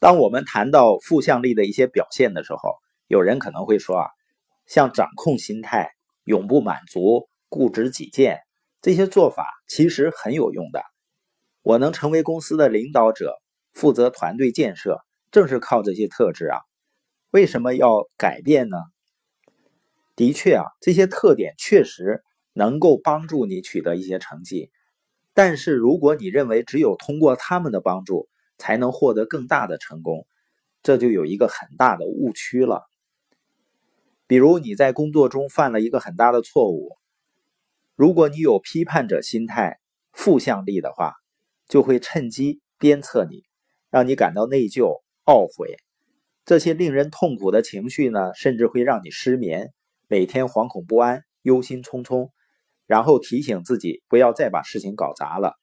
当我们谈到负向力的一些表现的时候，有人可能会说啊，像掌控心态、永不满足、固执己见这些做法其实很有用的。我能成为公司的领导者，负责团队建设，正是靠这些特质啊。为什么要改变呢？的确啊，这些特点确实能够帮助你取得一些成绩。但是如果你认为只有通过他们的帮助，才能获得更大的成功，这就有一个很大的误区了。比如你在工作中犯了一个很大的错误，如果你有批判者心态、负向力的话，就会趁机鞭策你，让你感到内疚、懊悔。这些令人痛苦的情绪呢，甚至会让你失眠，每天惶恐不安、忧心忡忡，然后提醒自己不要再把事情搞砸了。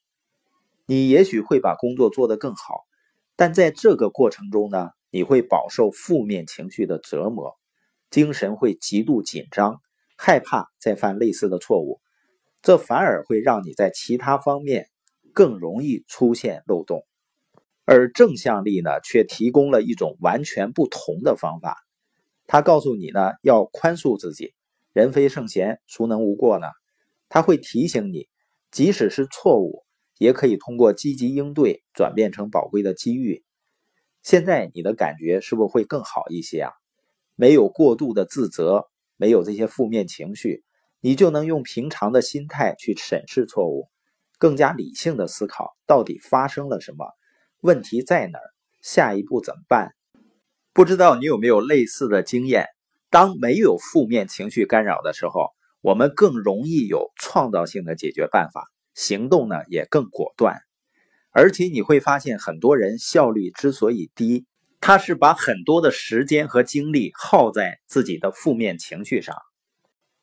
你也许会把工作做得更好。但在这个过程中呢，你会饱受负面情绪的折磨，精神会极度紧张，害怕再犯类似的错误，这反而会让你在其他方面更容易出现漏洞。而正向力呢，却提供了一种完全不同的方法，他告诉你呢，要宽恕自己，人非圣贤，孰能无过呢？他会提醒你，即使是错误。也可以通过积极应对转变成宝贵的机遇。现在你的感觉是不是会更好一些啊？没有过度的自责，没有这些负面情绪，你就能用平常的心态去审视错误，更加理性的思考到底发生了什么，问题在哪儿，下一步怎么办？不知道你有没有类似的经验？当没有负面情绪干扰的时候，我们更容易有创造性的解决办法。行动呢也更果断，而且你会发现很多人效率之所以低，他是把很多的时间和精力耗在自己的负面情绪上。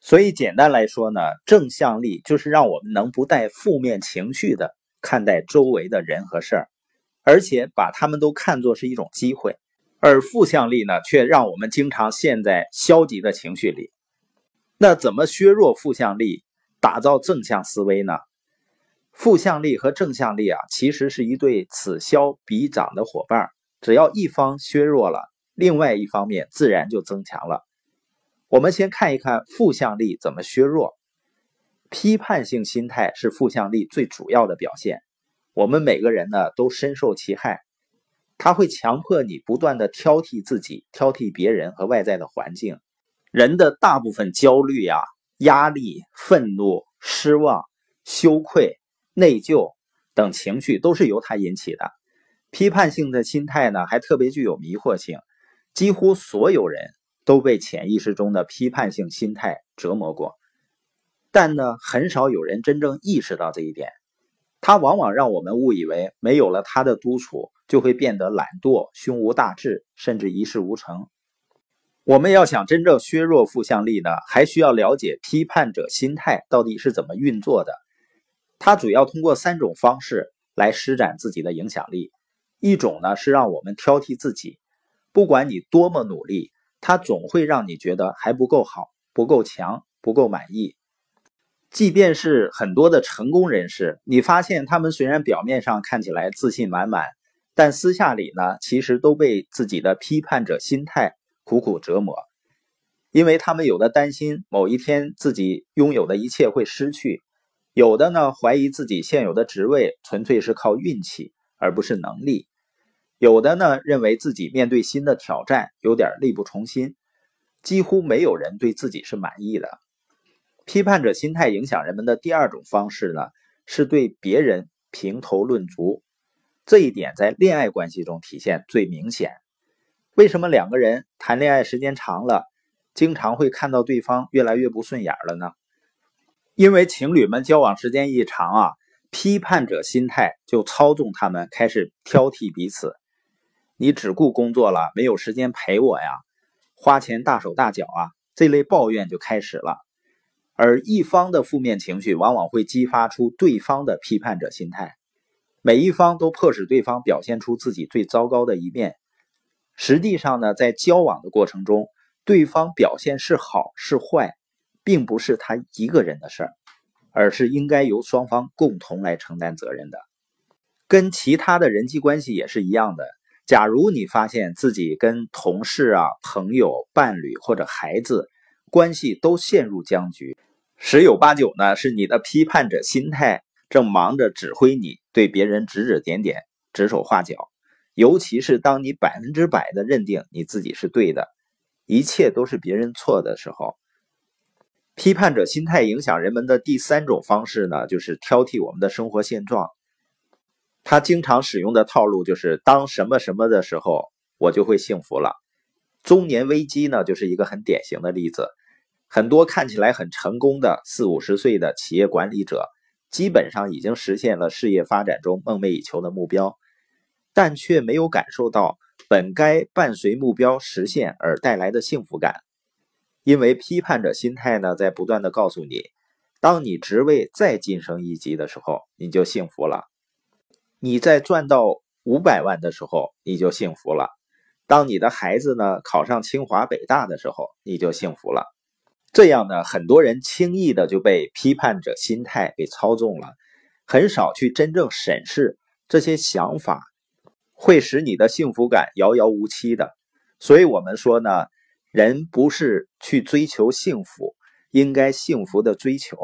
所以简单来说呢，正向力就是让我们能不带负面情绪的看待周围的人和事儿，而且把他们都看作是一种机会。而负向力呢，却让我们经常陷在消极的情绪里。那怎么削弱负向力，打造正向思维呢？负向力和正向力啊，其实是一对此消彼长的伙伴。只要一方削弱了，另外一方面自然就增强了。我们先看一看负向力怎么削弱。批判性心态是负向力最主要的表现。我们每个人呢都深受其害，它会强迫你不断的挑剔自己、挑剔别人和外在的环境。人的大部分焦虑啊、压力、愤怒、失望、羞愧。内疚等情绪都是由他引起的。批判性的心态呢，还特别具有迷惑性。几乎所有人都被潜意识中的批判性心态折磨过，但呢，很少有人真正意识到这一点。它往往让我们误以为没有了他的督促，就会变得懒惰、胸无大志，甚至一事无成。我们要想真正削弱负向力呢，还需要了解批判者心态到底是怎么运作的。他主要通过三种方式来施展自己的影响力。一种呢是让我们挑剔自己，不管你多么努力，他总会让你觉得还不够好、不够强、不够满意。即便是很多的成功人士，你发现他们虽然表面上看起来自信满满，但私下里呢，其实都被自己的批判者心态苦苦折磨，因为他们有的担心某一天自己拥有的一切会失去。有的呢，怀疑自己现有的职位纯粹是靠运气，而不是能力；有的呢，认为自己面对新的挑战有点力不从心。几乎没有人对自己是满意的。批判者心态影响人们的第二种方式呢，是对别人评头论足。这一点在恋爱关系中体现最明显。为什么两个人谈恋爱时间长了，经常会看到对方越来越不顺眼了呢？因为情侣们交往时间一长啊，批判者心态就操纵他们，开始挑剔彼此。你只顾工作了，没有时间陪我呀，花钱大手大脚啊，这类抱怨就开始了。而一方的负面情绪往往会激发出对方的批判者心态，每一方都迫使对方表现出自己最糟糕的一面。实际上呢，在交往的过程中，对方表现是好是坏。并不是他一个人的事儿，而是应该由双方共同来承担责任的。跟其他的人际关系也是一样的，假如你发现自己跟同事啊、朋友、伴侣或者孩子关系都陷入僵局，十有八九呢是你的批判者心态正忙着指挥你，对别人指指点点、指手画脚。尤其是当你百分之百的认定你自己是对的，一切都是别人错的时候，批判者心态影响人们的第三种方式呢，就是挑剔我们的生活现状。他经常使用的套路就是当什么什么的时候，我就会幸福了。中年危机呢，就是一个很典型的例子。很多看起来很成功的四五十岁的企业管理者，基本上已经实现了事业发展中梦寐以求的目标。但却没有感受到本该伴随目标实现而带来的幸福感，因为批判者心态呢，在不断的告诉你，当你职位再晋升一级的时候，你就幸福了；你在赚到五百万的时候，你就幸福了；当你的孩子呢考上清华北大的时候，你就幸福了。这样呢，很多人轻易的就被批判者心态给操纵了，很少去真正审视这些想法。会使你的幸福感遥遥无期的，所以我们说呢，人不是去追求幸福，应该幸福的追求。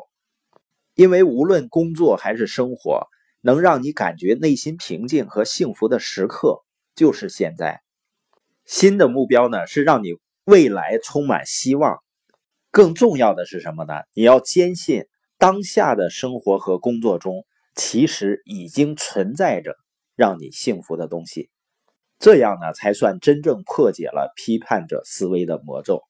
因为无论工作还是生活，能让你感觉内心平静和幸福的时刻就是现在。新的目标呢，是让你未来充满希望。更重要的是什么呢？你要坚信当下的生活和工作中，其实已经存在着。让你幸福的东西，这样呢才算真正破解了批判者思维的魔咒。